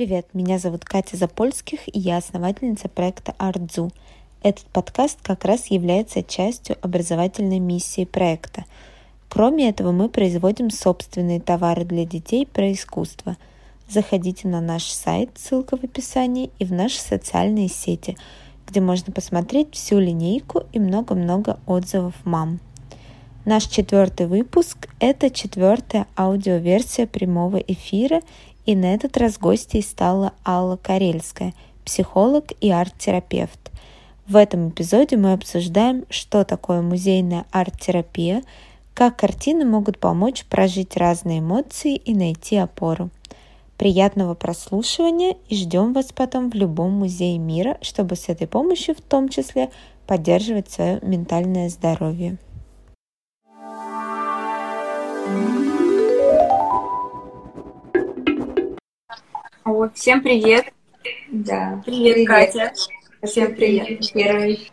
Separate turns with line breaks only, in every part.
Привет, меня зовут Катя Запольских, и я основательница проекта ArtZoo. Этот подкаст как раз является частью образовательной миссии проекта. Кроме этого, мы производим собственные товары для детей про искусство. Заходите на наш сайт, ссылка в описании, и в наши социальные сети, где можно посмотреть всю линейку и много-много отзывов мам. Наш четвертый выпуск – это четвертая аудиоверсия прямого эфира – и на этот раз гостьей стала Алла Карельская, психолог и арт-терапевт. В этом эпизоде мы обсуждаем, что такое музейная арт-терапия, как картины могут помочь прожить разные эмоции и найти опору. Приятного прослушивания и ждем вас потом в любом музее мира, чтобы с этой помощью в том числе поддерживать свое ментальное здоровье.
О, всем привет.
Да.
Привет, привет. Катя.
Всем привет. Первый.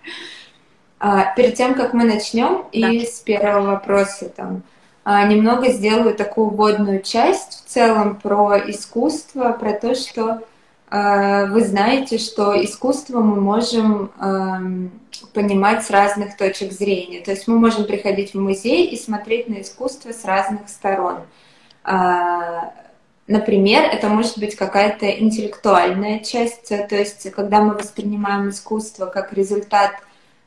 А, перед тем, как мы начнем, да. и с первого вопроса там а, немного сделаю такую вводную часть в целом про искусство, про то, что а, вы знаете, что искусство мы можем а, понимать с разных точек зрения. То есть мы можем приходить в музей и смотреть на искусство с разных сторон. Например, это может быть какая-то интеллектуальная часть, то есть когда мы воспринимаем искусство как результат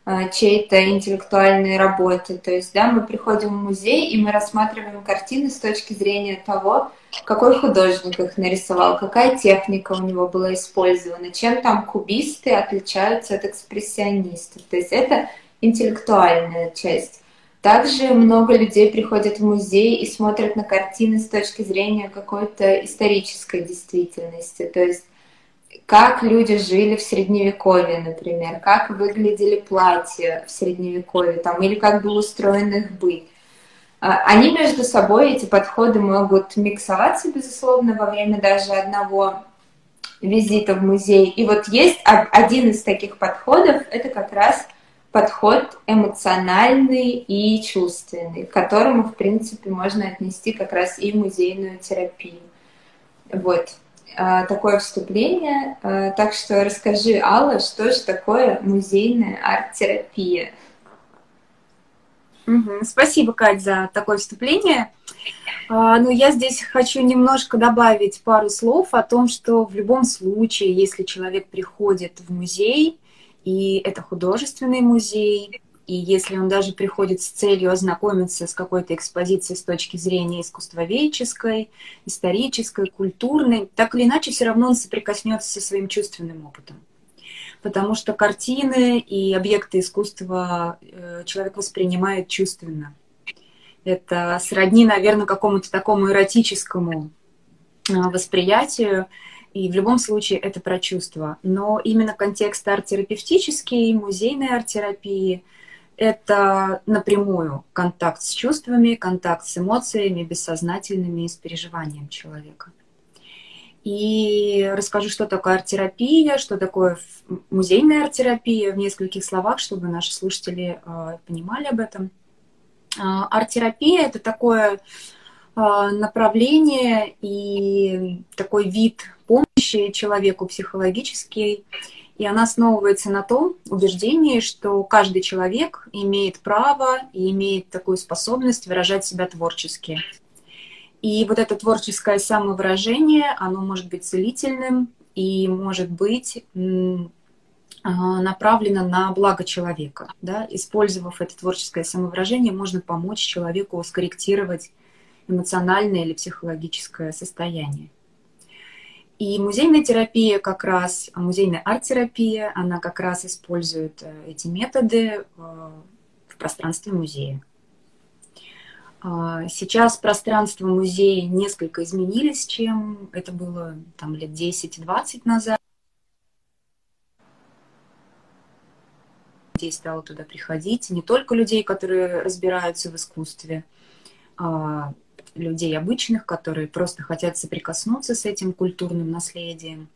э, чьей-то интеллектуальной работы. То есть, да, мы приходим в музей и мы рассматриваем картины с точки зрения того, какой художник их нарисовал, какая техника у него была использована, чем там кубисты отличаются от экспрессионистов. То есть это интеллектуальная часть. Также много людей приходят в музей и смотрят на картины с точки зрения какой-то исторической действительности. То есть как люди жили в средневековье, например, как выглядели платья в средневековье, там, или как был устроен их быт. А, они между собой, эти подходы могут миксоваться, безусловно, во время даже одного визита в музей. И вот есть один из таких подходов, это как раз – подход эмоциональный и чувственный, к которому, в принципе, можно отнести как раз и музейную терапию. Вот а, такое вступление. А, так что расскажи, Алла, что же такое музейная арт-терапия?
Спасибо, Кать, за такое вступление. А, ну, я здесь хочу немножко добавить пару слов о том, что в любом случае, если человек приходит в музей, и это художественный музей, и если он даже приходит с целью ознакомиться с какой-то экспозицией с точки зрения искусствоведческой, исторической, культурной, так или иначе все равно он соприкоснется со своим чувственным опытом. Потому что картины и объекты искусства э, человек воспринимает чувственно. Это сродни, наверное, какому-то такому эротическому э, восприятию, и в любом случае это про чувства. Но именно контекст арт-терапевтический, музейной арт-терапии — это напрямую контакт с чувствами, контакт с эмоциями, бессознательными и с переживанием человека. И расскажу, что такое арт-терапия, что такое музейная арт-терапия в нескольких словах, чтобы наши слушатели э, понимали об этом. Э, арт-терапия — это такое направление и такой вид помощи человеку психологический. И она основывается на том убеждении, что каждый человек имеет право и имеет такую способность выражать себя творчески. И вот это творческое самовыражение, оно может быть целительным и может быть а, направлено на благо человека. Да? Использовав это творческое самовыражение, можно помочь человеку скорректировать эмоциональное или психологическое состояние. И музейная терапия как раз, музейная арт-терапия, она как раз использует э, эти методы э, в пространстве музея. А, сейчас пространство музея несколько изменились, чем это было там, лет 10-20 назад. Людей стало туда приходить, не только людей, которые разбираются в искусстве, а людей обычных, которые просто хотят соприкоснуться с этим культурным наследием.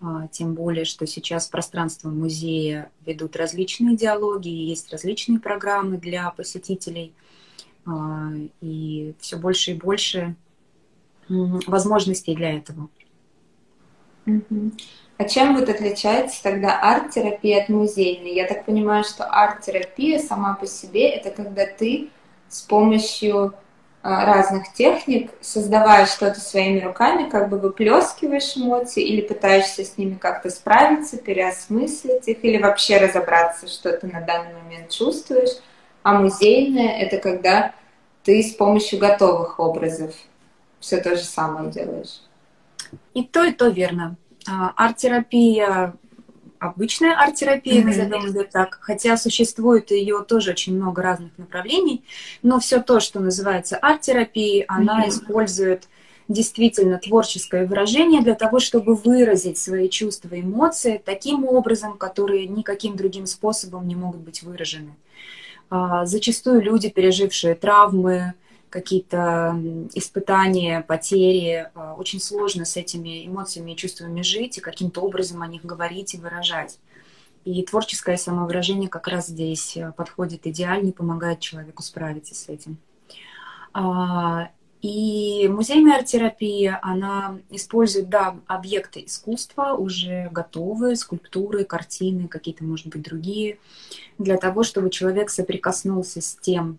А, тем более, что сейчас пространство музея ведут различные диалоги, есть различные программы для посетителей, а, и все больше и больше возможностей для этого.
А чем вот отличается тогда арт-терапия от музейной? Я так понимаю, что арт-терапия сама по себе это когда ты с помощью разных техник, создавая что-то своими руками, как бы выплескиваешь эмоции или пытаешься с ними как-то справиться, переосмыслить их или вообще разобраться, что ты на данный момент чувствуешь. А музейное — это когда ты с помощью готовых образов все то же самое делаешь.
И то, и то верно. А, арт-терапия обычная арт-терапия, mm-hmm. назовем ее так, хотя существует ее тоже очень много разных направлений, но все то, что называется арт-терапией, она mm-hmm. использует действительно творческое выражение для того, чтобы выразить свои чувства и эмоции таким образом, которые никаким другим способом не могут быть выражены. А, зачастую люди, пережившие травмы, какие-то испытания, потери. А, очень сложно с этими эмоциями и чувствами жить и каким-то образом о них говорить и выражать. И творческое самовыражение как раз здесь э, подходит идеально и помогает человеку справиться с этим. А, и музейная арт-терапия, она использует, да, объекты искусства, уже готовые, скульптуры, картины, какие-то, может быть, другие, для того, чтобы человек соприкоснулся с тем,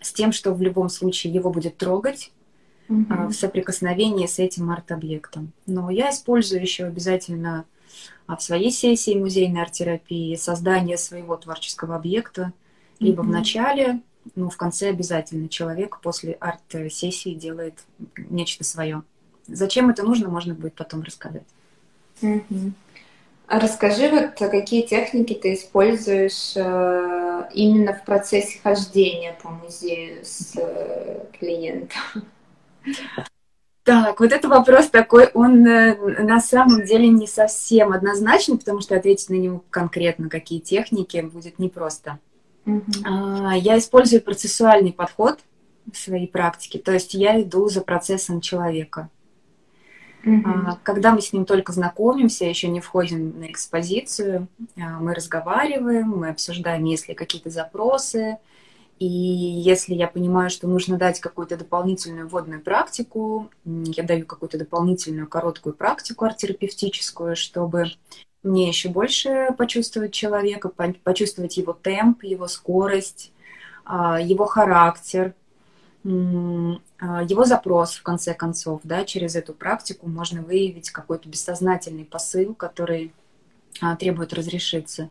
с тем, что в любом случае его будет трогать mm-hmm. в соприкосновении с этим арт-объектом. Но я использую еще обязательно а, в своей сессии музейной арт-терапии создание своего творческого объекта, либо mm-hmm. в начале, ну, в конце обязательно человек после арт-сессии делает нечто свое. Зачем это нужно, можно будет потом рассказать.
Mm-hmm. А расскажи, вот какие техники ты используешь э, именно в процессе хождения по музею с э, клиентом?
Так, вот это вопрос такой, он э, на самом деле не совсем однозначный, потому что ответить на него конкретно, какие техники, будет непросто. Uh-huh. Я использую процессуальный подход в своей практике, то есть я иду за процессом человека. Mm-hmm. Когда мы с ним только знакомимся, еще не входим на экспозицию, а, мы разговариваем, мы обсуждаем, есть ли какие-то запросы, и если я понимаю, что нужно дать какую-то дополнительную вводную практику, я даю какую-то дополнительную короткую практику арт-терапевтическую, чтобы мне еще больше почувствовать человека, почувствовать его темп, его скорость, а, его характер, его запрос, в конце концов, да, через эту практику можно выявить какой-то бессознательный посыл, который а, требует разрешиться.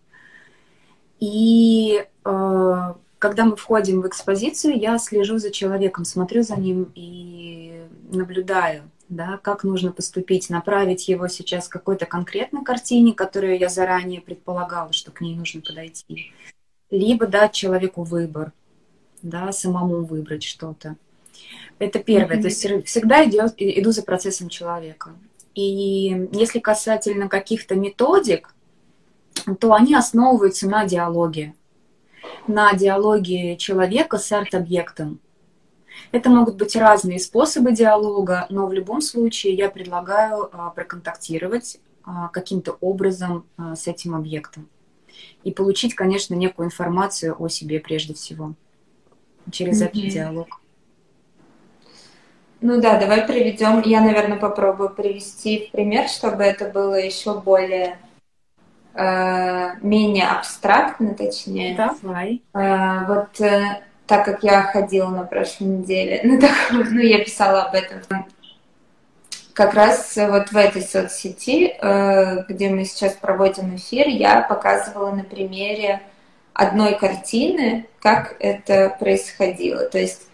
И э, когда мы входим в экспозицию, я слежу за человеком, смотрю за ним и наблюдаю, да, как нужно поступить, направить его сейчас к какой-то конкретной картине, которую я заранее предполагала, что к ней нужно подойти, либо дать человеку выбор – да, самому выбрать что-то. Это первое. Mm-hmm. То есть всегда идет, иду за процессом человека. И если касательно каких-то методик, то они основываются на диалоге. На диалоге человека с арт-объектом. Это могут быть разные способы диалога, но в любом случае я предлагаю а, проконтактировать а, каким-то образом а, с этим объектом и получить, конечно, некую информацию о себе прежде всего через mm-hmm. этот диалог.
Ну да, давай приведем. Я, наверное, попробую привести в пример, чтобы это было еще более э, менее абстрактно, точнее.
Давай.
Э, вот э, так как я ходила на прошлой неделе, ну, так, ну я писала об этом. Как раз вот в этой соцсети, э, где мы сейчас проводим эфир, я показывала на примере одной картины, как это происходило. То есть,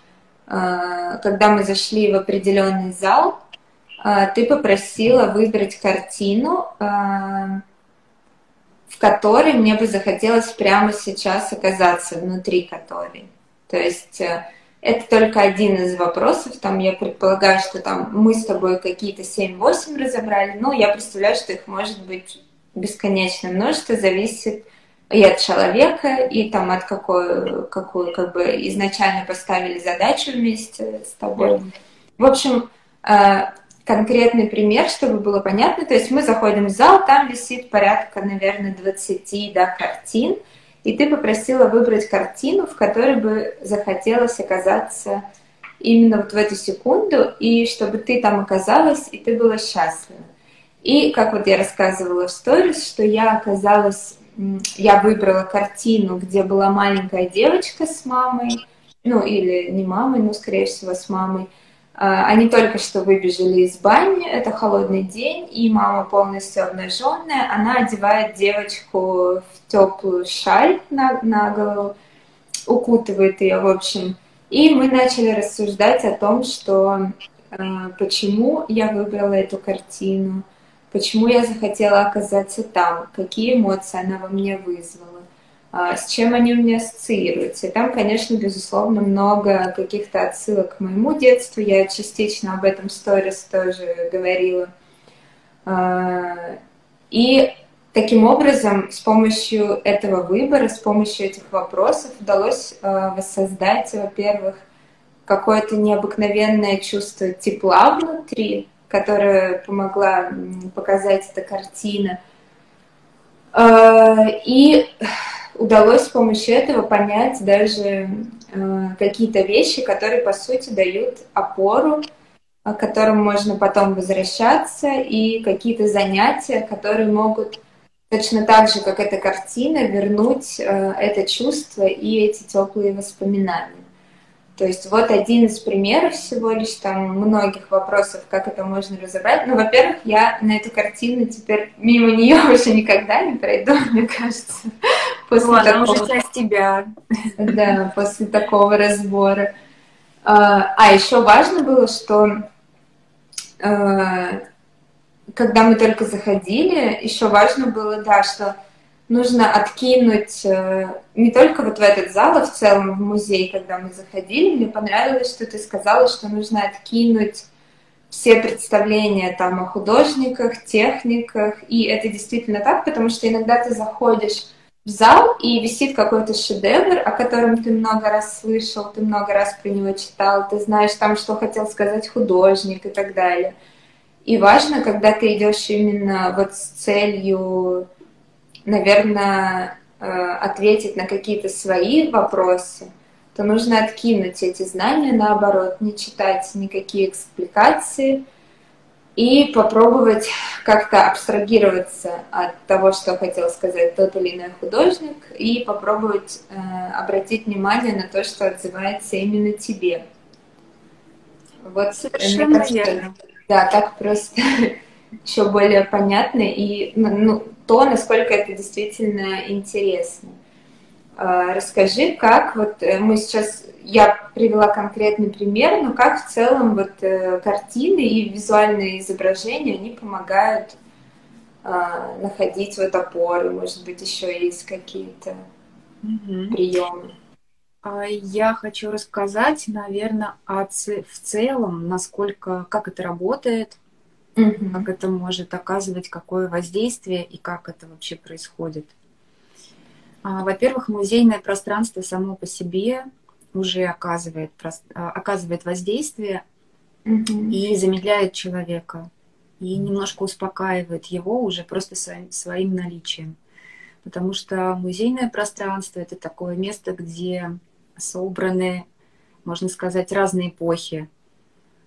а, когда мы зашли в определенный зал, а, ты попросила выбрать картину, а, в которой мне бы захотелось прямо сейчас оказаться, внутри которой. То есть э, это только один из вопросов. Там я предполагаю, что там мы с тобой какие-то 7-8 разобрали. Ну, я представляю, что их может быть бесконечное множество, зависит и от человека, и там от какой, какую как бы изначально поставили задачу вместе с тобой. В общем, э, конкретный пример, чтобы было понятно. То есть мы заходим в зал, там висит порядка, наверное, 20 да, картин, и ты попросила выбрать картину, в которой бы захотелось оказаться именно вот в эту секунду, и чтобы ты там оказалась, и ты была счастлива. И, как вот я рассказывала в сторис, что я оказалась, я выбрала картину, где была маленькая девочка с мамой, ну или не мамой, но скорее всего с мамой, а, они только что выбежали из бани, это холодный день, и мама полностью обнаженная. Она одевает девочку в теплую шаль на, на голову, укутывает ее, в общем. И мы начали рассуждать о том, что э, почему я выбрала эту картину, почему я захотела оказаться там, какие эмоции она во мне вызвала. А, с чем они у меня ассоциируются. И там, конечно, безусловно, много каких-то отсылок к моему детству. Я частично об этом в сторис тоже говорила. А, и таким образом, с помощью этого выбора, с помощью этих вопросов удалось а, воссоздать, во-первых, какое-то необыкновенное чувство тепла внутри, которое помогла показать эта картина. И удалось с помощью этого понять даже э, какие-то вещи, которые, по сути, дают опору, к которым можно потом возвращаться, и какие-то занятия, которые могут точно так же, как эта картина, вернуть э, это чувство и эти теплые воспоминания. То есть вот один из примеров всего лишь там многих вопросов, как это можно разобрать. Ну, во-первых, я на эту картину теперь мимо нее уже никогда не пройду, мне кажется.
После ну, такого... она уже часть тебя.
Да, после такого разбора. А, а еще важно было, что а, когда мы только заходили, еще важно было, да, что нужно откинуть э, не только вот в этот зал, а в целом в музей, когда мы заходили, мне понравилось, что ты сказала, что нужно откинуть все представления там о художниках, техниках, и это действительно так, потому что иногда ты заходишь в зал, и висит какой-то шедевр, о котором ты много раз слышал, ты много раз про него читал, ты знаешь там, что хотел сказать художник и так далее. И важно, когда ты идешь именно вот с целью наверное, э, ответить на какие-то свои вопросы, то нужно откинуть эти знания, наоборот, не читать никакие экспликации и попробовать как-то абстрагироваться от того, что хотел сказать тот или иной художник, и попробовать э, обратить внимание на то, что отзывается именно тебе.
Вот совершенно верно.
Да, так просто еще более понятно и ну то, насколько это действительно интересно. А, расскажи, как вот э, мы сейчас, я привела конкретный пример, но как в целом вот э, картины и визуальные изображения, они помогают а, находить вот опоры, может быть, еще есть какие-то угу. приемы.
А, я хочу рассказать, наверное, о в целом, насколько, как это работает, угу. как это может оказывать, какое воздействие и как это вообще происходит. А, во-первых, музейное пространство само по себе уже оказывает, а, оказывает воздействие угу. и замедляет человека, и немножко успокаивает его уже просто своим, своим наличием. Потому что музейное пространство это такое место, где собраны, можно сказать, разные эпохи,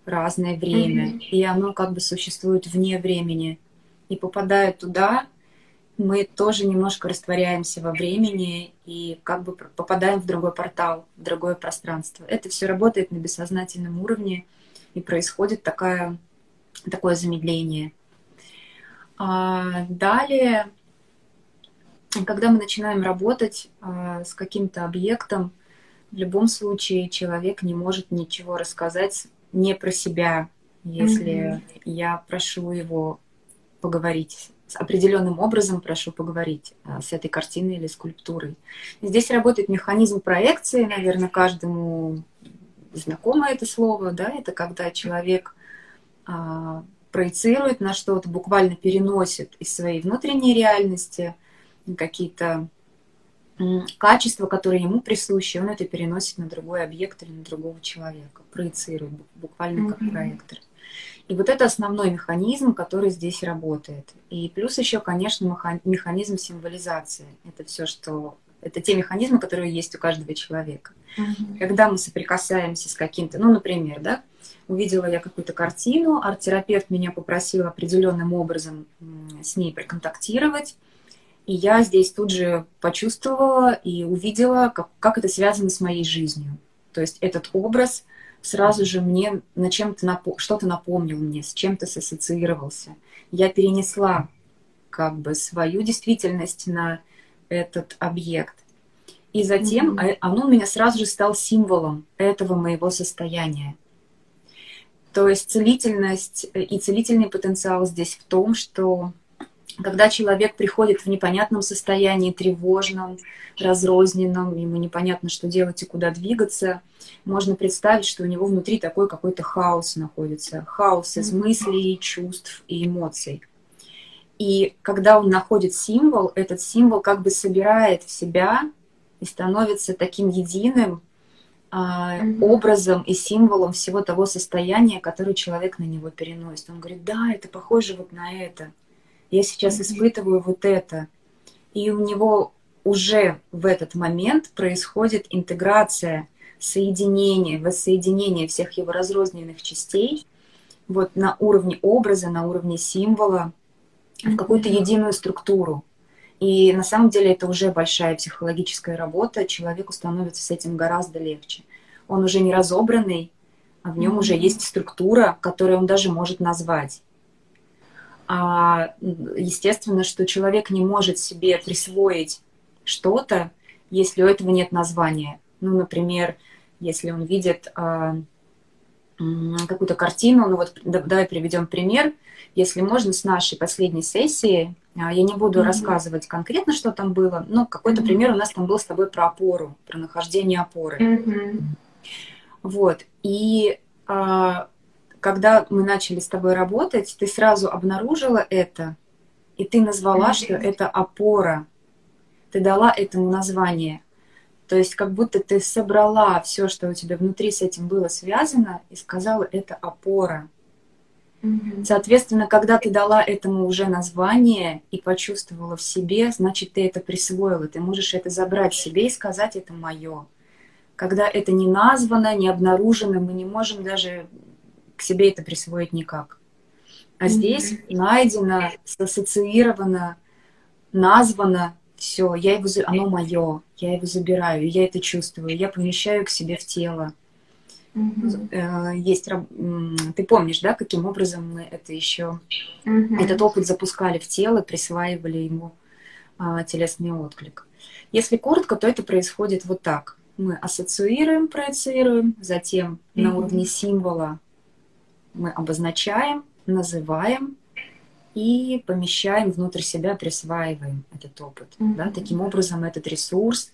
разное время, mm-hmm. и оно как бы существует вне времени. И попадая туда, мы тоже немножко растворяемся во времени и как бы попадаем в другой портал, в другое пространство. Это все работает на бессознательном уровне, и происходит такая, такое замедление. А далее, когда мы начинаем работать а, с каким-то объектом, в любом случае человек не может ничего рассказать не про себя, если mm-hmm. я прошу его поговорить с определенным образом прошу поговорить а, с этой картиной или скульптурой. Здесь работает механизм проекции, наверное, каждому знакомо это слово, да, это когда человек а, проецирует на что-то, буквально переносит из своей внутренней реальности какие-то качества, которые ему присущи, он это переносит на другой объект или на другого человека, проецирует буквально как mm-hmm. проектор. И вот это основной механизм, который здесь работает. И плюс еще, конечно, механизм символизации. Это все, что... Это те механизмы, которые есть у каждого человека. Mm-hmm. Когда мы соприкасаемся с каким-то, ну, например, да, увидела я какую-то картину, арт-терапевт меня попросил определенным образом с ней проконтактировать. И я здесь тут же почувствовала и увидела, как, как это связано с моей жизнью. То есть этот образ сразу же мне на чем-то напо- что-то напомнил мне, с чем-то ассоциировался. Я перенесла как бы свою действительность на этот объект. И затем mm-hmm. оно у меня сразу же стал символом этого моего состояния. То есть целительность э, и целительный потенциал здесь в том, что когда человек приходит в непонятном состоянии, тревожном, разрозненном, ему непонятно, что делать и куда двигаться, можно представить, что у него внутри такой какой-то хаос находится. Хаос из мыслей, чувств и эмоций. И когда он находит символ, этот символ как бы собирает в себя и становится таким единым а, образом и символом всего того состояния, которое человек на него переносит. Он говорит, да, это похоже вот на это я сейчас испытываю вот это. И у него уже в этот момент происходит интеграция, соединение, воссоединение всех его разрозненных частей вот на уровне образа, на уровне символа, в какую-то единую структуру. И на самом деле это уже большая психологическая работа, человеку становится с этим гораздо легче. Он уже не разобранный, а в нем mm-hmm. уже есть структура, которую он даже может назвать. А естественно, что человек не может себе присвоить что-то, если у этого нет названия. Ну, например, если он видит а, какую-то картину, ну вот давай приведем пример. Если можно, с нашей последней сессии, а, я не буду mm-hmm. рассказывать конкретно, что там было, но какой-то mm-hmm. пример у нас там был с тобой про опору, про нахождение опоры. Mm-hmm. Вот. И а, когда мы начали с тобой работать, ты сразу обнаружила это, и ты назвала, что это опора. Ты дала этому название. То есть как будто ты собрала все, что у тебя внутри с этим было связано, и сказала, это опора. Соответственно, когда ты дала этому уже название и почувствовала в себе, значит, ты это присвоила. Ты можешь это забрать себе и сказать, это мое. Когда это не названо, не обнаружено, мы не можем даже к себе это присвоить никак. А здесь mm-hmm. найдено, ассоциировано, названо все, я его, оно мое, я его забираю, я это чувствую, я помещаю к себе в тело. Mm-hmm. Есть, ты помнишь, да, каким образом мы это еще, mm-hmm. этот опыт запускали в тело, присваивали ему а, телесный отклик. Если коротко, то это происходит вот так. Мы ассоциируем, проецируем, затем mm-hmm. на уровне символа мы обозначаем, называем и помещаем внутрь себя, присваиваем этот опыт. Mm-hmm. Да? Таким образом, этот ресурс,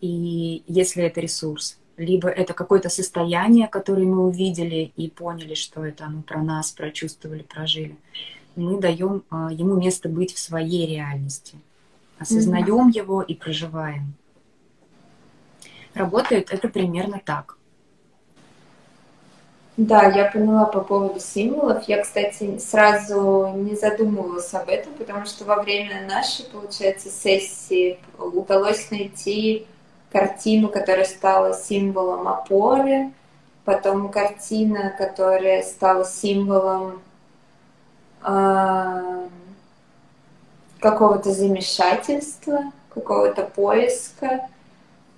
и если это ресурс, либо это какое-то состояние, которое мы увидели и поняли, что это оно про нас, прочувствовали, прожили, мы даем а, ему место быть в своей реальности, осознаем mm-hmm. его и проживаем. Работает это примерно так.
Да, я поняла по поводу символов. Я, кстати, сразу не задумывалась об этом, потому что во время нашей, получается, сессии удалось найти картину, которая стала символом опоры, потом картина, которая стала символом э, какого-то замешательства, какого-то поиска.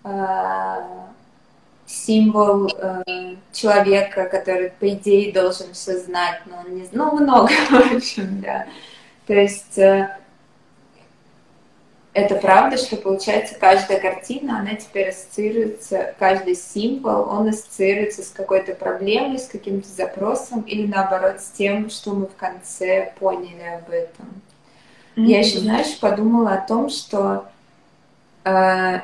Э, символ э, человека, который, по идее, должен все знать, но он не знает, ну, много, в общем, да. То есть э, это правда, что, получается, каждая картина, она теперь ассоциируется, каждый символ, он ассоциируется с какой-то проблемой, с каким-то запросом, или, наоборот, с тем, что мы в конце поняли об этом. Mm-hmm. Я еще, знаешь, подумала о том, что э,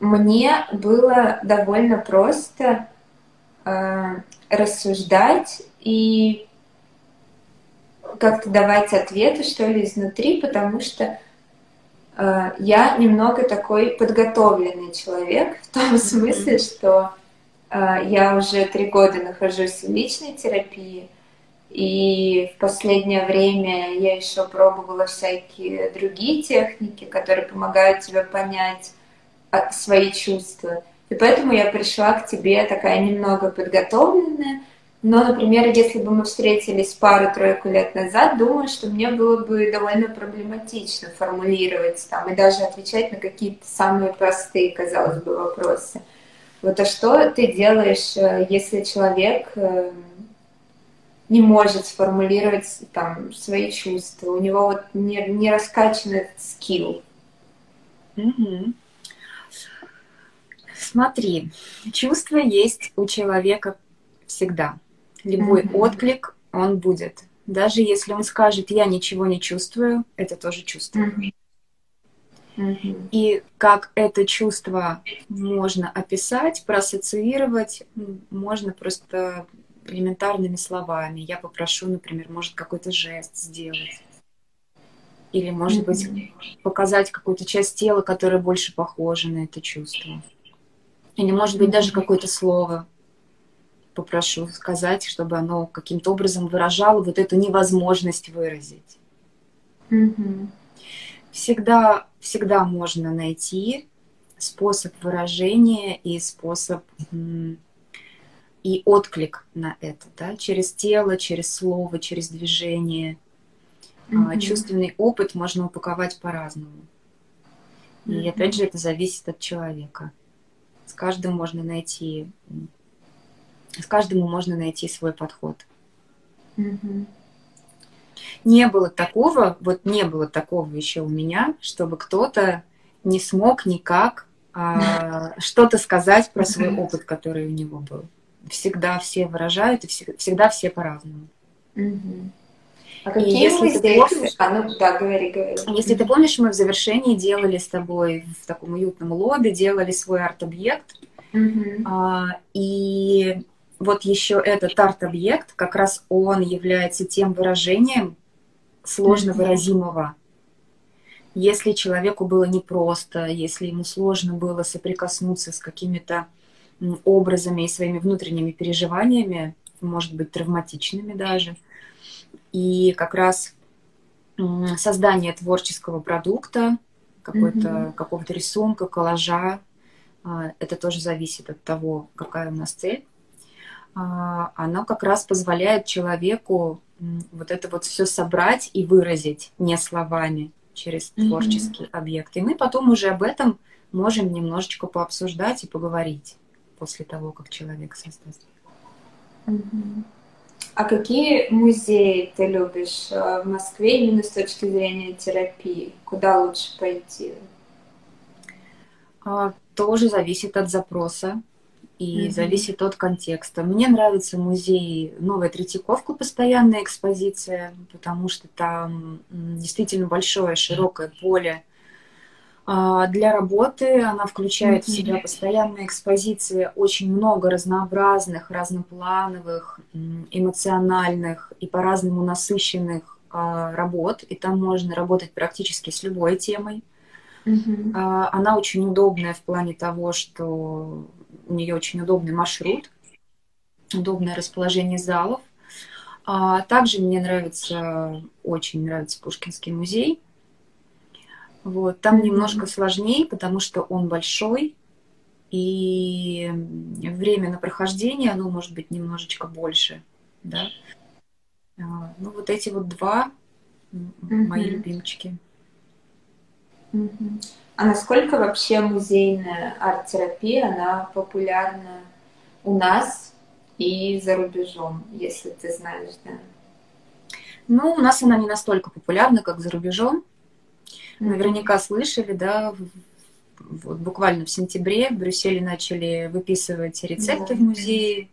мне было довольно просто э, рассуждать и как-то давать ответы, что ли, изнутри, потому что э, я немного такой подготовленный человек, в том смысле, что э, я уже три года нахожусь в личной терапии, и в последнее время я еще пробовала всякие другие техники, которые помогают тебе понять, свои чувства. И поэтому я пришла к тебе такая немного подготовленная. Но, например, если бы мы встретились пару-тройку лет назад, думаю, что мне было бы довольно проблематично формулировать там и даже отвечать на какие-то самые простые, казалось бы, вопросы. Вот а что ты делаешь, э, если человек э, не может сформулировать там свои чувства, у него вот не, не раскачан скилл?
Угу. Смотри, чувство есть у человека всегда. Любой mm-hmm. отклик он будет. Даже если он скажет, я ничего не чувствую, это тоже чувство. Mm-hmm. Mm-hmm. И как это чувство можно описать, проассоциировать, можно просто элементарными словами. Я попрошу, например, может какой-то жест сделать. Или, может быть, показать какую-то часть тела, которая больше похожа на это чувство. Или, может быть, даже какое-то слово попрошу сказать, чтобы оно каким-то образом выражало вот эту невозможность выразить.
Mm-hmm.
Всегда, всегда можно найти способ выражения и способ и отклик на это, да, через тело, через слово, через движение. Mm-hmm. Чувственный опыт можно упаковать по-разному. И mm-hmm. опять же, это зависит от человека. С каждым можно найти, с каждому можно найти свой подход.
Mm-hmm.
Не было такого, вот не было такого еще у меня, чтобы кто-то не смог никак а, что-то сказать про свой опыт, который у него был. Всегда все выражают, и всегда все по-разному.
Mm-hmm. А какие если мы здесь? Помнишь, а, ну, да, говори, говори.
Если ты помнишь, мы в завершении делали с тобой в таком уютном лобби, делали свой арт-объект.
Mm-hmm.
А, и вот еще этот арт-объект, как раз он является тем выражением сложно выразимого. Если человеку было непросто, если ему сложно было соприкоснуться с какими-то образами и своими внутренними переживаниями, может быть, травматичными даже, и как раз создание творческого продукта, какой-то, mm-hmm. какого-то рисунка, коллажа, а, это тоже зависит от того, какая у нас цель. А, оно как раз позволяет человеку вот это вот все собрать и выразить не словами через mm-hmm. творческий объект. И мы потом уже об этом можем немножечко пообсуждать и поговорить после того, как человек создаст.
Mm-hmm. А какие музеи ты любишь э, в Москве именно с точки зрения терапии? Куда лучше пойти?
А, тоже зависит от запроса и mm-hmm. зависит от контекста. Мне нравится музей Новая Третьяковка, постоянная экспозиция, потому что там действительно большое, широкое поле для работы она включает в себя постоянные экспозиции, очень много разнообразных, разноплановых, эмоциональных и по-разному насыщенных а, работ. И там можно работать практически с любой темой.
Mm-hmm.
Она очень удобная в плане того, что у нее очень удобный маршрут, удобное расположение залов. Также мне нравится, очень нравится Пушкинский музей вот, там немножко сложнее, потому что он большой, и время на прохождение, оно может быть немножечко больше, да. А, ну, вот эти вот два мои любимчики.
А насколько вообще музейная арт-терапия, она популярна у нас и за рубежом, если ты знаешь, да?
Ну, у нас она не настолько популярна, как за рубежом. Наверняка слышали, да, вот буквально в сентябре в Брюсселе начали выписывать рецепты да. в музее.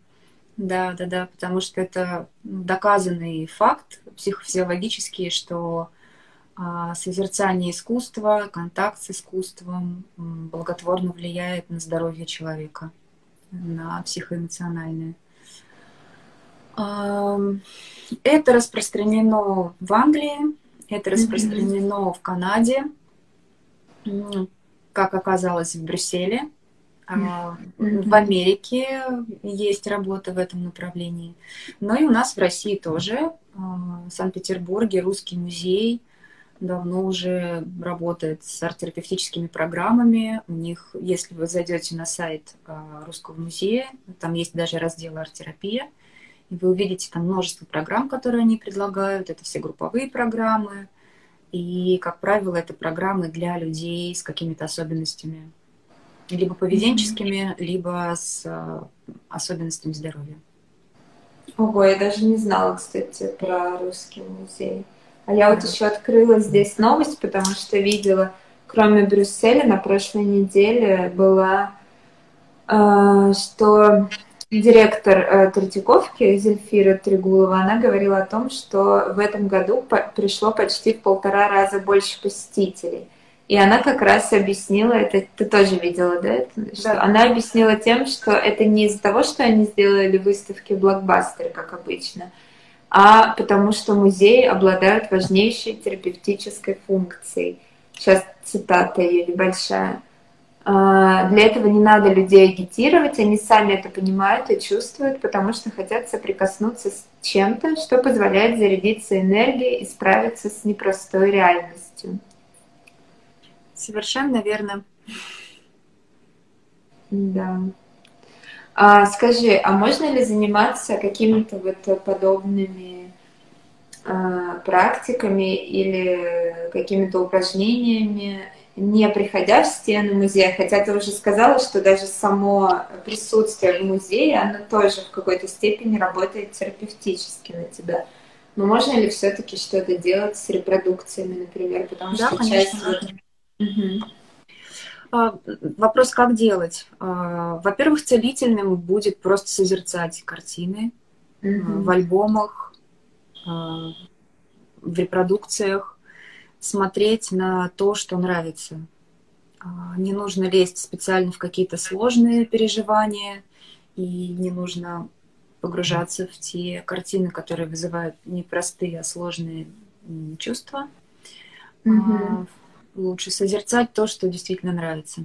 Да, да, да, потому что это доказанный факт психофизиологический, что а, созерцание искусства, контакт с искусством благотворно влияет на здоровье человека, на психоэмоциональное. Это распространено в Англии, это распространено mm-hmm. в Канаде, как оказалось, в Брюсселе. Mm-hmm. В Америке есть работа в этом направлении. Но и у нас в России тоже. А, в Санкт-Петербурге русский музей давно уже работает с арт-терапевтическими программами. У них, если вы зайдете на сайт а, Русского музея, там есть даже раздел арт-терапия, и вы увидите там множество программ, которые они предлагают. Это все групповые программы. И, как правило, это программы для людей с какими-то особенностями. Либо поведенческими, mm-hmm. либо с а, особенностями здоровья.
Ого, я даже не знала, кстати, про русский музей. А я вот еще открыла здесь новость, потому что видела, кроме Брюсселя, на прошлой неделе была, э, что директор э, Третьяковки Зельфира Тригулова, она говорила о том, что в этом году пришло почти в полтора раза больше посетителей. И она как раз объяснила это, ты тоже видела, да? Что да. Она объяснила тем, что это не из-за того, что они сделали выставки блокбастеры, как обычно, а потому что музеи обладают важнейшей терапевтической функцией. Сейчас цитата ее небольшая. «А, Для этого не надо людей агитировать, они сами это понимают и чувствуют, потому что хотят соприкоснуться с чем-то, что позволяет зарядиться энергией и справиться с непростой реальностью.
Совершенно верно.
Да. А, скажи, а можно ли заниматься какими-то вот подобными а, практиками или какими-то упражнениями, не приходя в стены музея? Хотя ты уже сказала, что даже само присутствие в музее, оно тоже в какой-то степени работает терапевтически на тебя. Но можно ли все-таки что-то делать с репродукциями, например?
Потому да, что конечно. часть... Угу. Вопрос, как делать? А, во-первых, целительным будет просто созерцать картины mm-hmm. в альбомах, в репродукциях, смотреть на то, что нравится. Не нужно лезть специально в какие-то сложные переживания, и не нужно погружаться в те картины, которые вызывают не простые, а сложные чувства. Mm-hmm лучше созерцать то, что действительно нравится.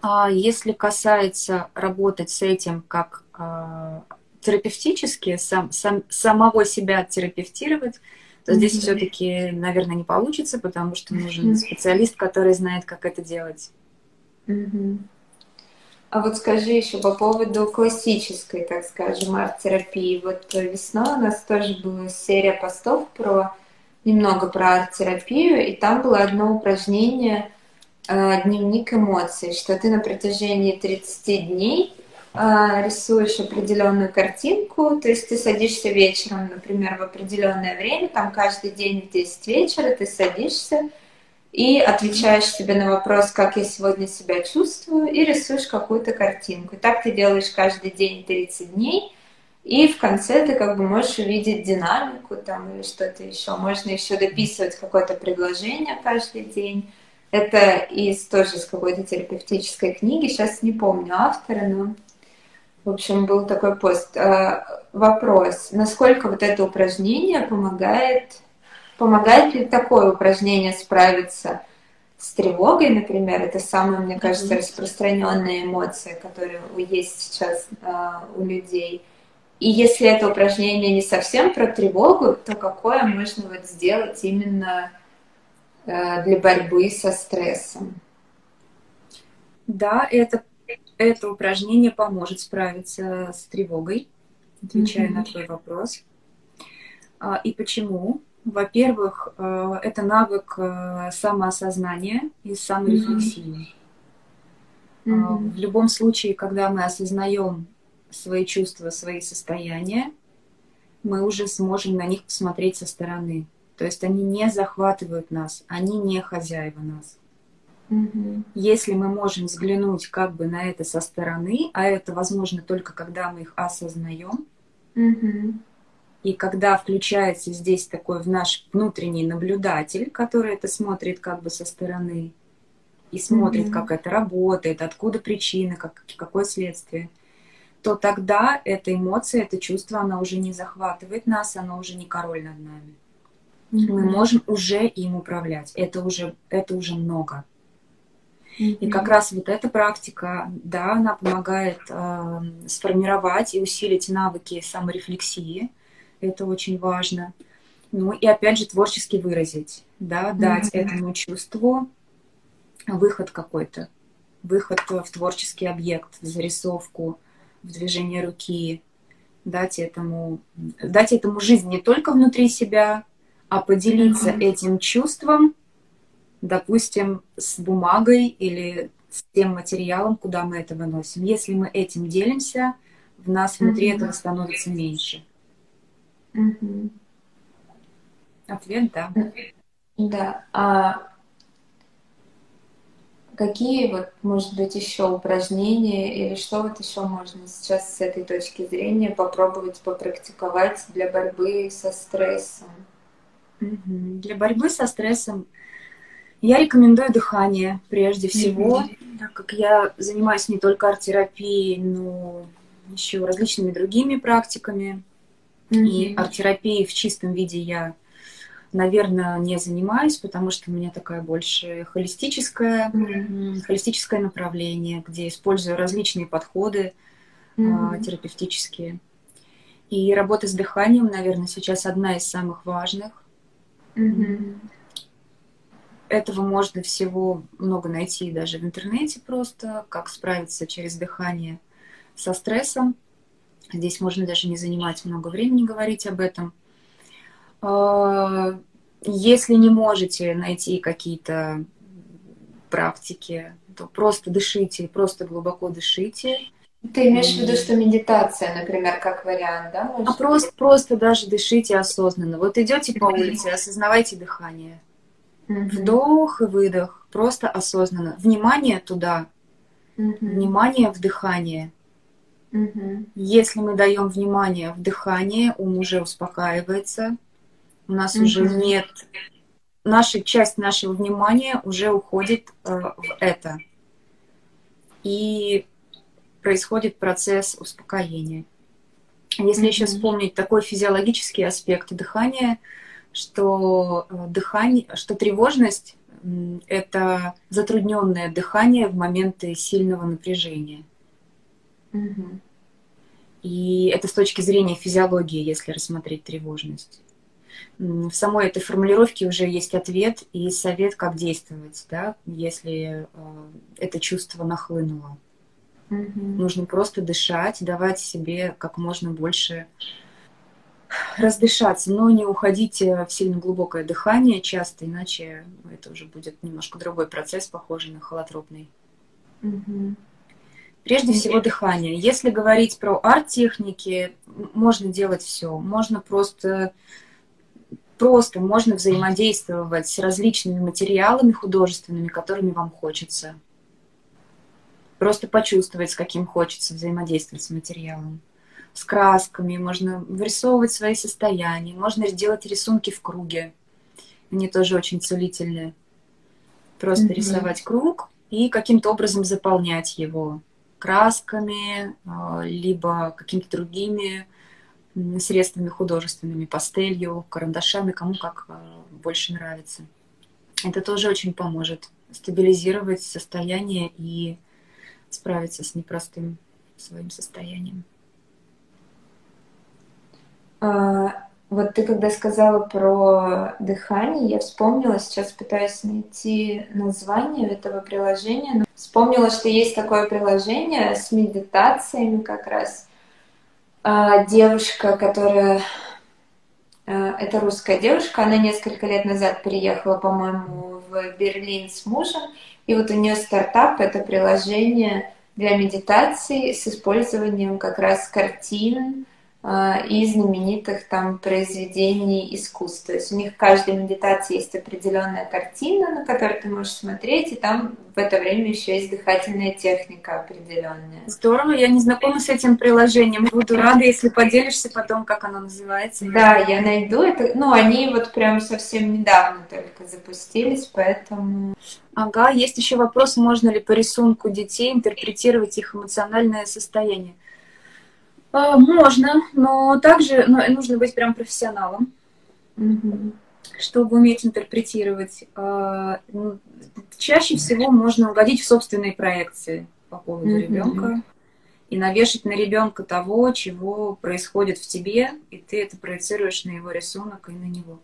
А если касается работать с этим как а, терапевтически, сам, сам, самого себя терапевтировать, то здесь все-таки, наверное, не получится, потому что нужен специалист, который знает, как это делать.
А вот скажи еще по поводу классической, так скажем, арт-терапии. Вот весной у нас тоже была серия постов про немного про арт-терапию, и там было одно упражнение э, «Дневник эмоций», что ты на протяжении 30 дней э, рисуешь определенную картинку, то есть ты садишься вечером, например, в определенное время, там каждый день в 10 вечера ты садишься и отвечаешь себе на вопрос, как я сегодня себя чувствую, и рисуешь какую-то картинку. И так ты делаешь каждый день 30 дней – и в конце ты как бы можешь увидеть динамику там или что-то еще. Можно еще дописывать какое-то предложение каждый день. Это из тоже из какой-то терапевтической книги. Сейчас не помню автора, но в общем был такой пост. А, вопрос: насколько вот это упражнение помогает? Помогает ли такое упражнение справиться с тревогой, например? Это самая, мне кажется, распространенная эмоция, которая есть сейчас uh, у людей и если это упражнение не совсем про тревогу, то какое можно вот сделать именно э, для борьбы со стрессом?
Да, это, это упражнение поможет справиться с тревогой, отвечая mm-hmm. на твой вопрос. А, и почему? Во-первых, э, это навык э, самоосознания и саморефлексии. Mm-hmm. В любом случае, когда мы осознаем свои чувства, свои состояния, мы уже сможем на них посмотреть со стороны. То есть они не захватывают нас, они не хозяева нас.
Mm-hmm.
Если мы можем взглянуть как бы на это со стороны, а это возможно только когда мы их осознаем,
mm-hmm.
и когда включается здесь такой в наш внутренний наблюдатель, который это смотрит как бы со стороны и смотрит, mm-hmm. как это работает, откуда причина, как, какое следствие – то тогда эта эмоция, это чувство, она уже не захватывает нас, она уже не король над нами. Mm-hmm. Мы можем уже им управлять. Это уже, это уже много. Mm-hmm. И как раз вот эта практика, да, она помогает э, сформировать и усилить навыки саморефлексии. Это очень важно. Ну и опять же творчески выразить. да, дать mm-hmm. этому чувству выход какой-то, выход в творческий объект, в зарисовку, в движение руки, дать этому, дать этому жизнь не только внутри себя, а поделиться mm-hmm. этим чувством, допустим, с бумагой или с тем материалом, куда мы это выносим. Если мы этим делимся, в нас внутри mm-hmm. этого становится меньше.
Mm-hmm.
Ответ да.
Да. А какие вот, может быть, еще упражнения или что вот еще можно сейчас с этой точки зрения попробовать попрактиковать для борьбы со стрессом?
Для борьбы со стрессом я рекомендую дыхание прежде всего, mm-hmm. так как я занимаюсь не только арт-терапией, но еще различными другими практиками. Mm-hmm. И арт-терапией в чистом виде я, наверное, не занимаюсь, потому что у меня такая больше холистическое, mm-hmm. холистическое направление, где использую различные подходы mm-hmm. терапевтические. И работа с дыханием, наверное, сейчас одна из самых важных
Угу.
Этого можно всего много найти даже в интернете просто, как справиться через дыхание со стрессом. Здесь можно даже не занимать много времени говорить об этом. А, если не можете найти какие-то практики, то просто дышите, просто глубоко дышите.
Ты имеешь в виду, что медитация, например, как вариант, да?
Может? А просто, просто даже дышите осознанно. Вот идете по улице, осознавайте дыхание.
Mm-hmm.
Вдох и выдох. Просто осознанно. Внимание туда.
Mm-hmm.
Внимание в дыхание.
Mm-hmm.
Если мы даем внимание в дыхание, ум уже успокаивается. У нас mm-hmm. уже нет... Наша часть нашего внимания уже уходит э, в это. И происходит процесс успокоения. Если mm-hmm. еще вспомнить такой физиологический аспект дыхания, что э, дыхание, что тревожность это затрудненное дыхание в моменты сильного напряжения.
Mm-hmm.
И это с точки зрения физиологии, если рассмотреть тревожность. В самой этой формулировке уже есть ответ и совет, как действовать, да, если э, это чувство нахлынуло.
Угу.
Нужно просто дышать, давать себе как можно больше раздышаться, но не уходите в сильно глубокое дыхание часто, иначе это уже будет немножко другой процесс, похожий на холотропный.
Угу.
Прежде всего дыхание. Если говорить про арт-техники, можно делать все. Можно просто, просто можно взаимодействовать с различными материалами художественными, которыми вам хочется просто почувствовать, с каким хочется взаимодействовать с материалом. С красками, можно вырисовывать свои состояния, можно сделать рисунки в круге. Они тоже очень целительные. Просто mm-hmm. рисовать круг и каким-то образом заполнять его красками, а, либо какими-то другими средствами художественными, пастелью, карандашами, кому как а, больше нравится. Это тоже очень поможет стабилизировать состояние и справиться с непростым своим состоянием.
А, вот ты когда сказала про дыхание, я вспомнила, сейчас пытаюсь найти название этого приложения, но вспомнила, что есть такое приложение с медитациями как раз. А, девушка, которая а, это русская девушка, она несколько лет назад переехала, по-моему, в Берлин с мужем, и вот у нее стартап — это приложение для медитации с использованием как раз картин, и знаменитых там произведений искусства. То есть у них в каждой медитации есть определенная картина, на которую ты можешь смотреть, и там в это время еще есть дыхательная техника определенная.
Здорово, я не знакома с этим приложением. Буду рада, если поделишься потом, как оно называется.
Да, я найду это. Ну, они вот прям совсем недавно только запустились, поэтому...
Ага, есть еще вопрос, можно ли по рисунку детей интерпретировать их эмоциональное состояние. А, можно, но также ну, нужно быть прям профессионалом,
угу.
чтобы уметь интерпретировать. А, чаще всего можно угодить в собственные проекции по поводу угу. ребенка и навешать на ребенка того, чего происходит в тебе, и ты это проецируешь на его рисунок и на него.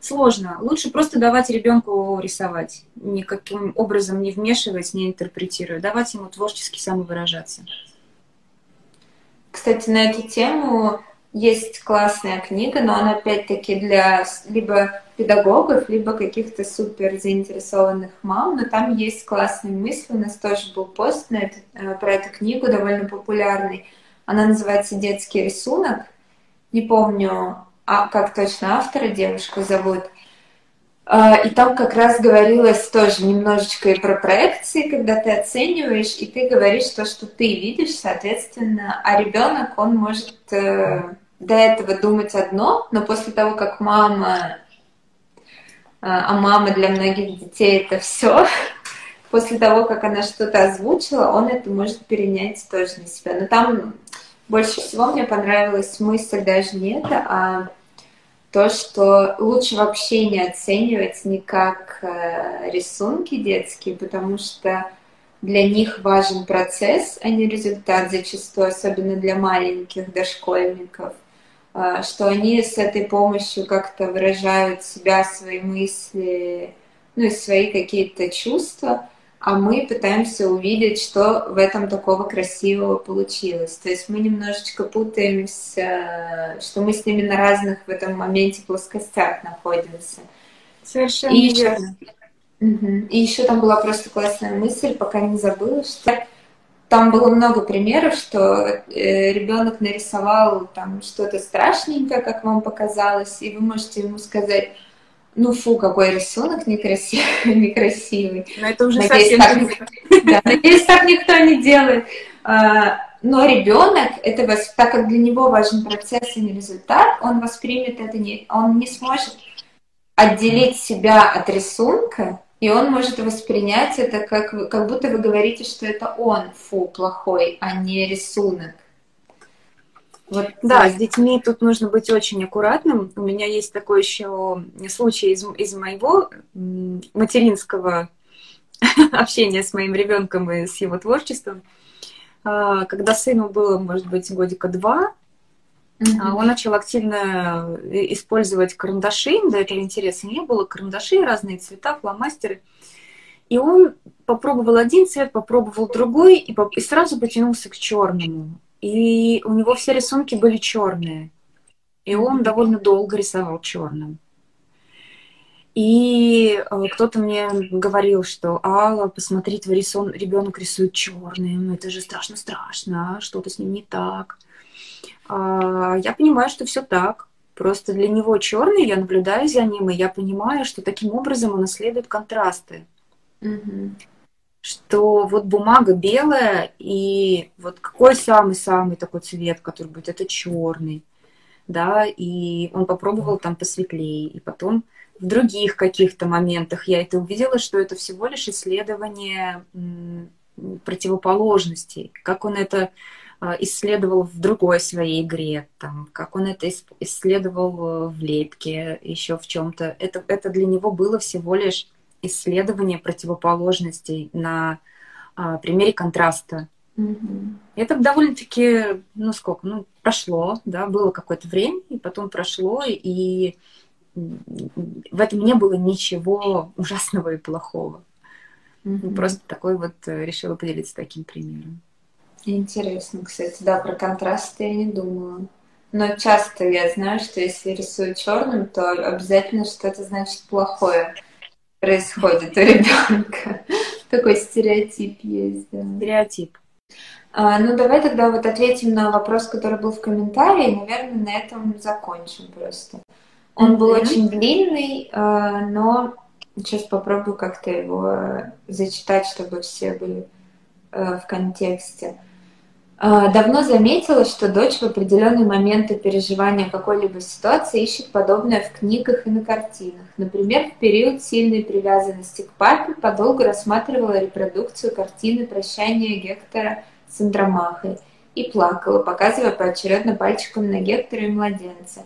сложно. Лучше просто давать ребенку рисовать, никаким образом не вмешивать, не интерпретируя, давать ему творчески самовыражаться.
Кстати, на эту тему есть классная книга, но она опять-таки для либо педагогов, либо каких-то супер заинтересованных мам, но там есть классные мысли. У нас тоже был пост на это, э, про эту книгу, довольно популярный. Она называется «Детский рисунок». Не помню, а как точно автора девушку зовут. А, и там как раз говорилось тоже немножечко и про проекции, когда ты оцениваешь, и ты говоришь то, что ты видишь, соответственно, а ребенок, он может э, до этого думать одно, но после того, как мама, а, а мама для многих детей это все, после того, как она что-то озвучила, он это может перенять тоже на себя. Но там больше всего мне понравилась мысль даже не это, а то, что лучше вообще не оценивать не как э, рисунки детские, потому что для них важен процесс, а не результат зачастую, особенно для маленьких дошкольников, э, что они с этой помощью как-то выражают себя, свои мысли, ну и свои какие-то чувства а мы пытаемся увидеть, что в этом такого красивого получилось. То есть мы немножечко путаемся, что мы с ними на разных в этом моменте плоскостях находимся.
Совершенно и верно.
Еще, И еще там была просто классная мысль, пока не забыла, что там было много примеров, что э, ребенок нарисовал там что-то страшненькое, как вам показалось, и вы можете ему сказать, ну фу, какой рисунок некрасивый, некрасивый.
Но это уже надеюсь, совсем
так, да, надеюсь, так никто не делает. А, но ребенок, это так как для него важен процесс, а не результат, он воспримет это не, он не сможет отделить себя от рисунка, и он может воспринять это как, как будто вы говорите, что это он, фу, плохой, а не рисунок.
Вот, да, с детьми тут нужно быть очень аккуратным. У меня есть такой еще случай из, из моего материнского общения с моим ребенком и с его творчеством. А, когда сыну было, может быть, годика два, mm-hmm. он начал активно использовать карандаши, до этого интереса не было, карандаши, разные цвета, фломастеры. И он попробовал один цвет, попробовал другой, и, и сразу потянулся к черному. И у него все рисунки были черные. И он довольно долго рисовал черным. И э, кто-то мне говорил, что Алла, посмотри, твой рисун... ребенок рисует черным, это же страшно-страшно, что-то с ним не так. А, я понимаю, что все так. Просто для него черный, я наблюдаю за ним, и я понимаю, что таким образом он исследует контрасты.
Mm-hmm
что вот бумага белая, и вот какой самый-самый такой цвет, который будет, это черный, да, и он попробовал там посветлее, и потом в других каких-то моментах я это увидела, что это всего лишь исследование противоположностей, как он это а, исследовал в другой своей игре, там, как он это исследовал в лепке, еще в чем-то. Это, это для него было всего лишь исследование противоположностей на а, примере контраста.
Mm-hmm.
Это довольно-таки, ну сколько, ну прошло, да, было какое-то время, и потом прошло, и в этом не было ничего ужасного и плохого. Mm-hmm. Просто такой вот э, решила поделиться таким примером.
Интересно, кстати, да, про контраст я не думала. Но часто я знаю, что если рисую черным, то обязательно что-то значит плохое происходит у ребенка. Такой стереотип есть, да.
Стереотип.
А, ну, давай тогда вот ответим на вопрос, который был в комментарии. Наверное, на этом закончим просто. Он mm-hmm. был очень длинный, а, но сейчас попробую как-то его зачитать, чтобы все были а, в контексте. А, давно заметила, что дочь в определенные моменты переживания какой-либо ситуации ищет подобное в книгах и на картинах. Например, в период сильной привязанности к папе подолгу рассматривала репродукцию картины «Прощание Гектора с Андромахой» и плакала, показывая поочередно пальчиком на Гектора и младенца.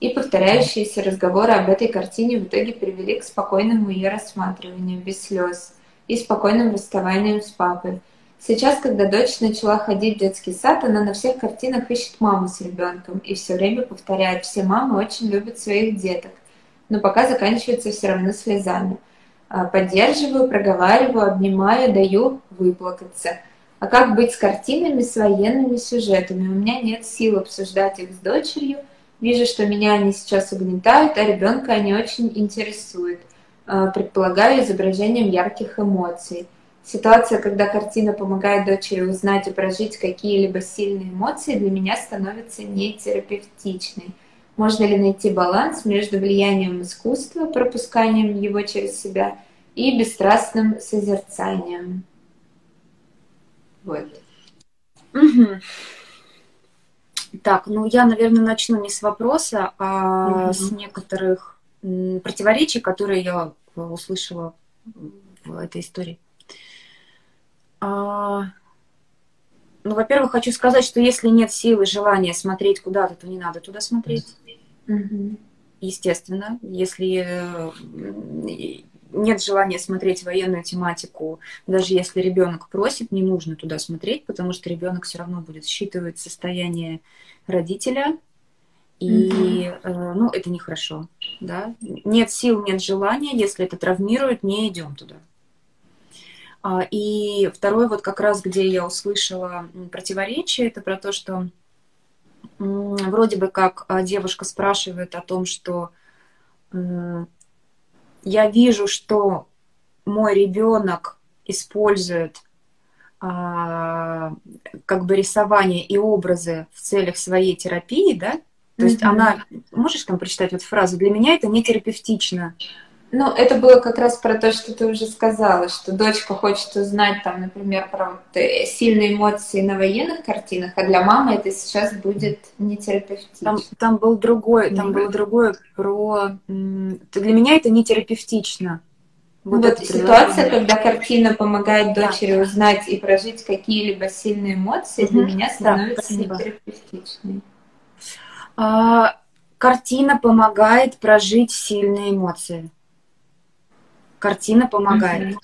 И повторяющиеся разговоры об этой картине в итоге привели к спокойному ее рассматриванию, без слез, и спокойным расставанием с папой – Сейчас, когда дочь начала ходить в детский сад, она на всех картинах ищет маму с ребенком и все время повторяет, все мамы очень любят своих деток. но пока заканчивается все равно слезами. А, поддерживаю, проговариваю, обнимаю, даю выплакаться. А как быть с картинами, с военными сюжетами? У меня нет сил обсуждать их с дочерью. Вижу, что меня они сейчас угнетают, а ребенка они очень интересуют. А, предполагаю, изображением ярких эмоций. Ситуация, когда картина помогает дочери узнать и прожить какие-либо сильные эмоции, для меня становится нетерапевтичной. Можно ли найти баланс между влиянием искусства, пропусканием его через себя и бесстрастным созерцанием? Вот.
Угу. Так, ну я, наверное, начну не с вопроса, а угу. с некоторых противоречий, которые я услышала в этой истории. А, ну, во-первых, хочу сказать, что если нет силы, желания смотреть куда-то, то не надо туда смотреть. Угу. Естественно, если э, нет желания смотреть военную тематику, даже если ребенок просит, не нужно туда смотреть, потому что ребенок все равно будет считывать состояние родителя, и, mm ну, это нехорошо, да. Нет сил, нет желания, если это травмирует, не идем туда. А, и второй вот как раз, где я услышала противоречие, это про то, что вроде бы как а, девушка спрашивает о том, что я вижу, что мой ребенок использует а, как бы рисование и образы в целях своей терапии, да? То mm-hmm. есть она, можешь там прочитать вот фразу? Для меня это не терапевтично.
Ну, это было как раз про то, что ты уже сказала, что дочка хочет узнать, там, например, про вот э, сильные эмоции на военных картинах, а для мамы это сейчас будет не терапевтично.
Там, там был другой, там mm-hmm. было другое про... Для меня это не терапевтично.
Вот, вот ситуация, когда картина помогает дочери да. узнать и прожить какие-либо сильные эмоции, mm-hmm. для меня становится да, не терапевтичной.
А, картина помогает прожить сильные эмоции. Картина помогает.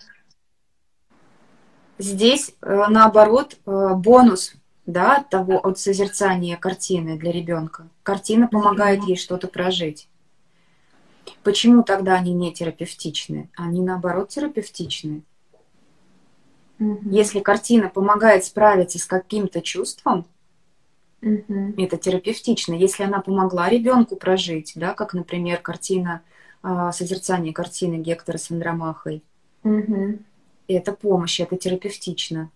Здесь, э, наоборот, э, бонус да, от того, от созерцания картины для ребенка. Картина помогает ей что-то прожить. Почему тогда они не терапевтичны? Они, наоборот, терапевтичны. Угу. Если картина помогает справиться с каким-то чувством, угу. это терапевтично. Если она помогла ребенку прожить, да, как, например, картина созерцание картины Гектора с Андромахой. Угу. И это помощь, это терапевтично.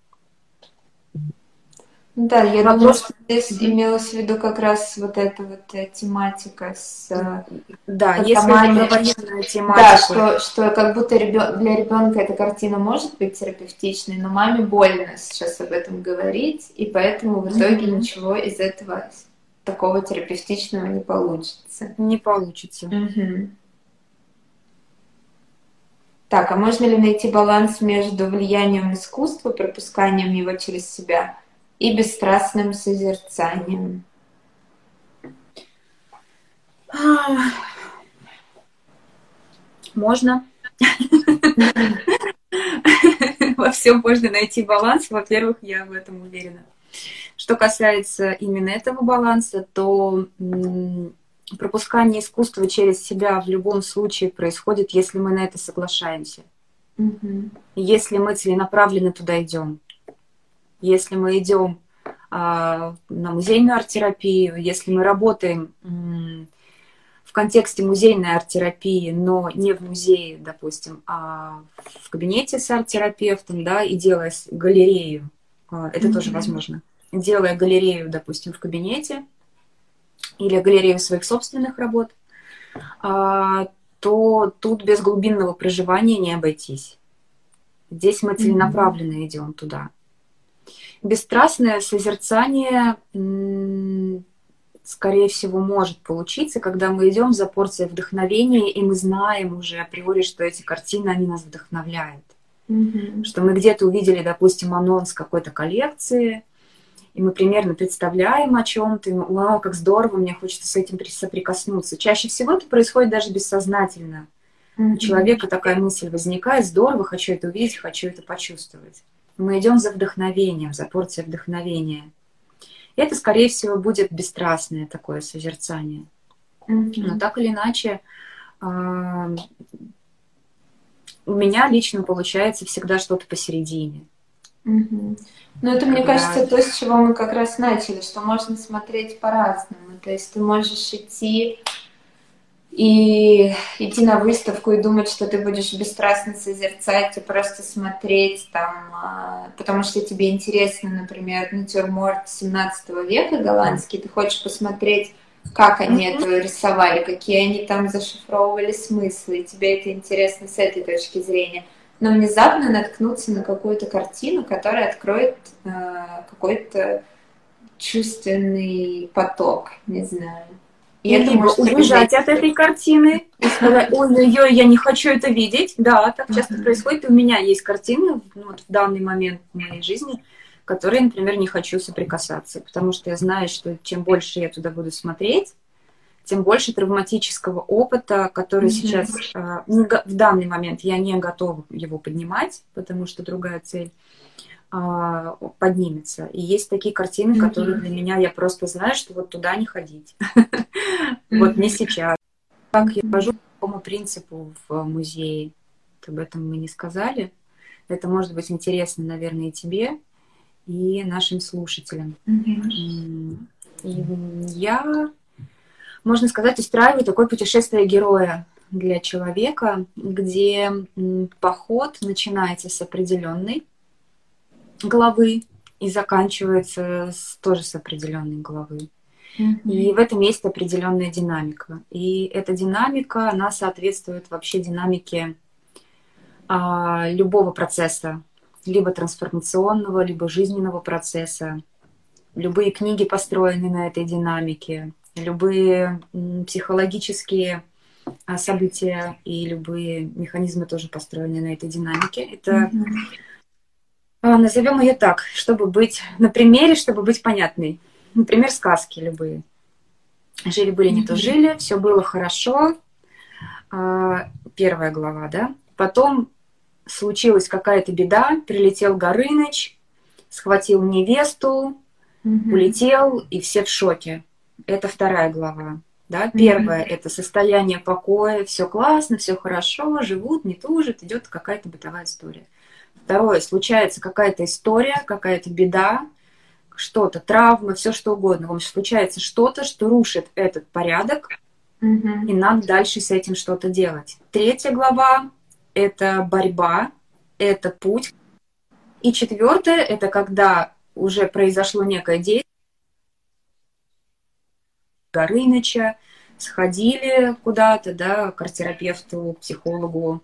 Да, я Вопрос... думаю, что здесь имелось в виду как раз вот эта вот э, тематика с... Э,
да, если военная тематика.
Да, что, что как будто ребен... для ребенка эта картина может быть терапевтичной, но маме больно сейчас об этом говорить, и поэтому в итоге mm-hmm. ничего из этого такого терапевтичного не получится.
Не получится.
Mm-hmm. Так, а можно ли найти баланс между влиянием искусства, пропусканием его через себя и бесстрастным созерцанием?
Можно. Во всем можно найти баланс. Во-первых, я в этом уверена. Что касается именно этого баланса, то пропускание искусства через себя в любом случае происходит, если мы на это соглашаемся. Угу. Если мы целенаправленно туда идем. Если мы идем а, на музейную арт-терапию, если мы работаем м, в контексте музейной арт-терапии, но не в музее, допустим, а в кабинете с арт-терапевтом, да, и делая галерею, а, это mm тоже возможно. Делая галерею, допустим, в кабинете, или галерею своих собственных работ, а, то тут без глубинного проживания не обойтись. Здесь мы целенаправленно mm-hmm. идем туда. Бесстрастное созерцание, скорее всего, может получиться, когда мы идем за порцией вдохновения, и мы знаем уже априори, что эти картины, они нас вдохновляют. Mm-hmm. Что мы где-то увидели, допустим, анонс какой-то коллекции, и мы примерно представляем о чем-то, и вау, как здорово, мне хочется с этим соприкоснуться. Чаще всего это происходит даже бессознательно. Mm-hmm. У человека такая мысль возникает, здорово, хочу это увидеть, хочу это почувствовать. Мы идем за вдохновением, за порцией вдохновения. И это, скорее всего, будет бесстрастное такое созерцание. Mm-hmm. Но так или иначе, а, у меня лично получается всегда что-то посередине.
Угу. Ну, это, мне Когда... кажется, то, с чего мы как раз начали, что можно смотреть по-разному. То есть ты можешь идти и идти на выставку и думать, что ты будешь бесстрастно созерцать и просто смотреть там, а, потому что тебе интересно, например, натюрморт 17 века голландский, ты хочешь посмотреть, как они это рисовали, какие они там зашифровывали смыслы, и тебе это интересно с этой точки зрения. Но внезапно наткнуться на какую-то картину, которая откроет э, какой-то чувственный поток, не знаю.
И это может убежать от этой картины и сказать, ой-ой-ой, я не хочу это видеть. Да, так часто происходит. И у меня есть картины ну, вот в данный момент в моей жизни, которые, например, не хочу соприкасаться, потому что я знаю, что чем больше я туда буду смотреть, тем больше травматического опыта, который mm-hmm. сейчас э, в данный момент я не готова его поднимать, потому что другая цель а, поднимется. И есть такие картины, mm-hmm. которые для меня, я просто знаю, что вот туда не ходить. Вот не сейчас. Как я хожу по такому принципу в музее, об этом мы не сказали. Это может быть интересно, наверное, и тебе, и нашим слушателям. И я, можно сказать, устраиваю такое путешествие героя для человека, где поход начинается с определенной главы и заканчивается с, тоже с определенной главы. Mm-hmm. И в этом есть определенная динамика. И эта динамика, она соответствует вообще динамике а, любого процесса, либо трансформационного, либо жизненного процесса. Любые книги построены на этой динамике, любые психологические а, события и любые механизмы тоже построены на этой динамике. Это mm-hmm назовем ее так, чтобы быть на примере, чтобы быть понятной. Например, сказки любые. Жили-были, не то жили, все было хорошо. А, первая глава, да. Потом случилась какая-то беда, прилетел Горыныч, схватил невесту, mm-hmm. улетел, и все в шоке. Это вторая глава. Да? Первое mm-hmm. это состояние покоя, все классно, все хорошо, живут, не тужат, идет какая-то бытовая история. Второе, случается какая-то история, какая-то беда, что-то, травма, все что угодно. В общем, случается что-то, что рушит этот порядок, mm-hmm. и надо дальше с этим что-то делать. Третья глава — это борьба, это путь. И четвертое — это когда уже произошло некое действие, Горыныча, сходили куда-то, да, к арт-терапевту, психологу,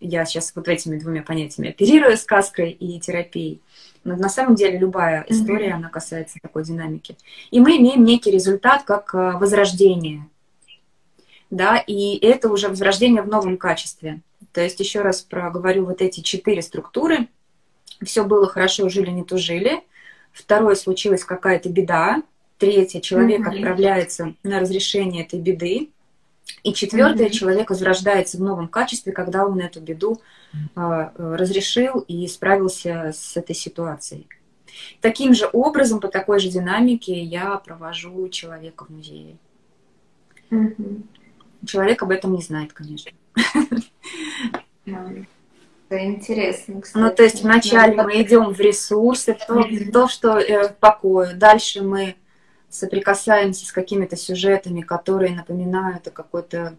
я сейчас вот этими двумя понятиями оперирую, сказкой и терапией. Но на самом деле любая история, mm-hmm. она касается такой динамики. И мы имеем некий результат как э, возрождение. Да, и это уже возрождение в новом качестве. То есть еще раз проговорю вот эти четыре структуры. Все было хорошо, жили, не тужили. Второе, случилась какая-то беда. Третье, человек mm-hmm. отправляется на разрешение этой беды. И четвертое, mm-hmm. человек возрождается в новом качестве, когда он эту беду э, разрешил и справился с этой ситуацией. Таким же образом, по такой же динамике я провожу человека в музее. Mm-hmm. Человек об этом не знает, конечно.
Это интересно,
кстати. Ну, то есть вначале мы идем в ресурсы, то, mm-hmm. то что э, в покое. Дальше мы соприкасаемся с какими-то сюжетами, которые напоминают о какой-то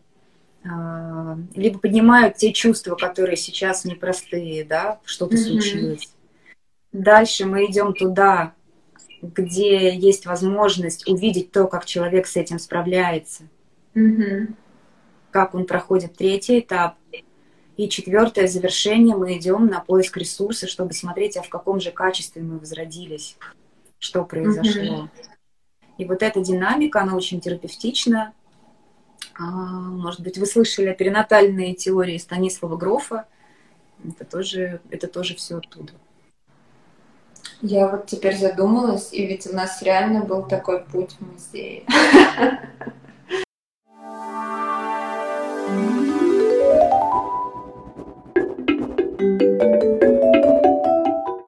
а, либо поднимают те чувства, которые сейчас непростые, да, что-то mm-hmm. случилось. Дальше мы идем туда, где есть возможность увидеть то, как человек с этим справляется,
mm-hmm.
как он проходит третий этап. И четвертое завершение мы идем на поиск ресурса, чтобы смотреть, а в каком же качестве мы возродились, что произошло. Mm-hmm. И вот эта динамика, она очень терапевтична. А, может быть, вы слышали о перинатальной теории Станислава Грофа. Это тоже, это тоже все оттуда.
Я вот теперь задумалась, и ведь у нас реально был такой путь в музее.